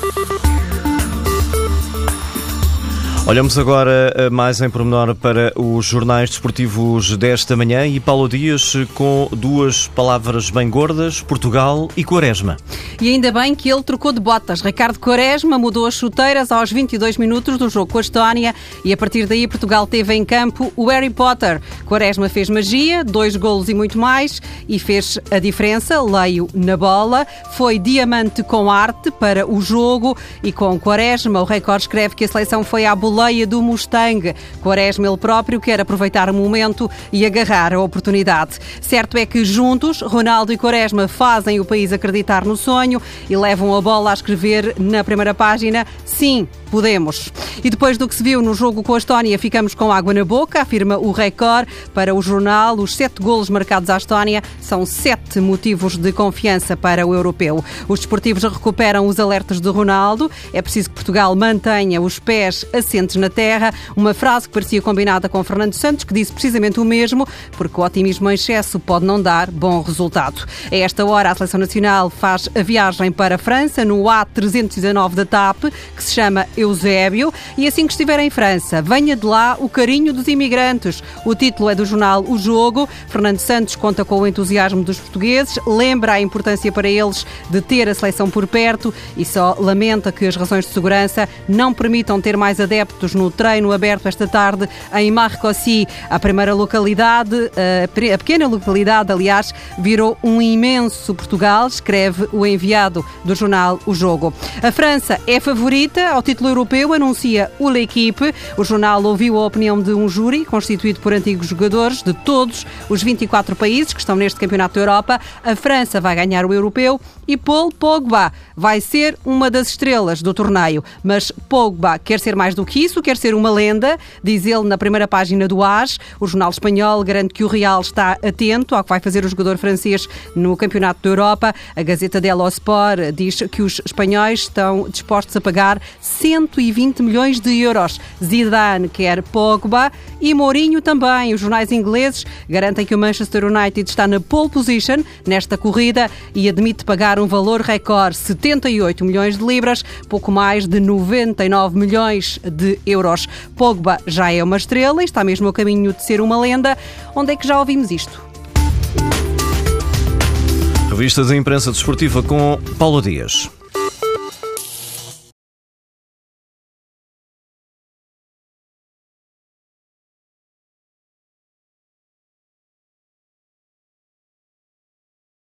Thank you. Olhamos agora eh, mais em pormenor para os jornais desportivos desta manhã e Paulo Dias com duas palavras bem gordas, Portugal e Quaresma. E ainda bem que ele trocou de botas. Ricardo Quaresma mudou as chuteiras aos 22 minutos do jogo com a Estónia e a partir daí Portugal teve em campo o Harry Potter. Quaresma fez magia, dois golos e muito mais e fez a diferença, leio na bola. Foi diamante com arte para o jogo e com Quaresma o recorde escreve que a seleção foi à bola boleia do Mustang. Quaresma ele próprio quer aproveitar o momento e agarrar a oportunidade. Certo é que juntos, Ronaldo e Quaresma fazem o país acreditar no sonho e levam a bola a escrever na primeira página sim, podemos. E depois do que se viu no jogo com a Estónia, ficamos com água na boca, afirma o Record para o jornal. Os sete golos marcados à Estónia são sete motivos de confiança para o europeu. Os desportivos recuperam os alertas de Ronaldo. É preciso que Portugal mantenha os pés na terra. Uma frase que parecia combinada com Fernando Santos, que disse precisamente o mesmo, porque o otimismo em excesso pode não dar bom resultado. A esta hora, a Seleção Nacional faz a viagem para a França no A319 da TAP, que se chama Eusébio. E assim que estiver em França, venha de lá o carinho dos imigrantes. O título é do jornal O Jogo. Fernando Santos conta com o entusiasmo dos portugueses, lembra a importância para eles de ter a seleção por perto e só lamenta que as razões de segurança não permitam ter mais adeptos no treino aberto esta tarde em Marcoussis. A primeira localidade, a pequena localidade, aliás, virou um imenso Portugal, escreve o enviado do jornal O Jogo. A França é favorita ao título europeu, anuncia o L'Equipe. O jornal ouviu a opinião de um júri constituído por antigos jogadores de todos os 24 países que estão neste Campeonato da Europa. A França vai ganhar o europeu e Paul Pogba vai ser uma das estrelas do torneio. Mas Pogba quer ser mais do que isso, quer ser uma lenda, diz ele na primeira página do AS. O jornal espanhol garante que o Real está atento ao que vai fazer o jogador francês no Campeonato da Europa. A Gazeta dello Sport diz que os espanhóis estão dispostos a pagar 120 milhões de euros. Zidane quer Pogba e Mourinho também. Os jornais ingleses garantem que o Manchester United está na pole position nesta corrida e admite pagar um valor recorde, 78 milhões de libras, pouco mais de 99 milhões de euros. Pogba já é uma estrela e está mesmo a caminho de ser uma lenda. Onde é que já ouvimos isto? Revistas da Imprensa Desportiva com Paulo Dias.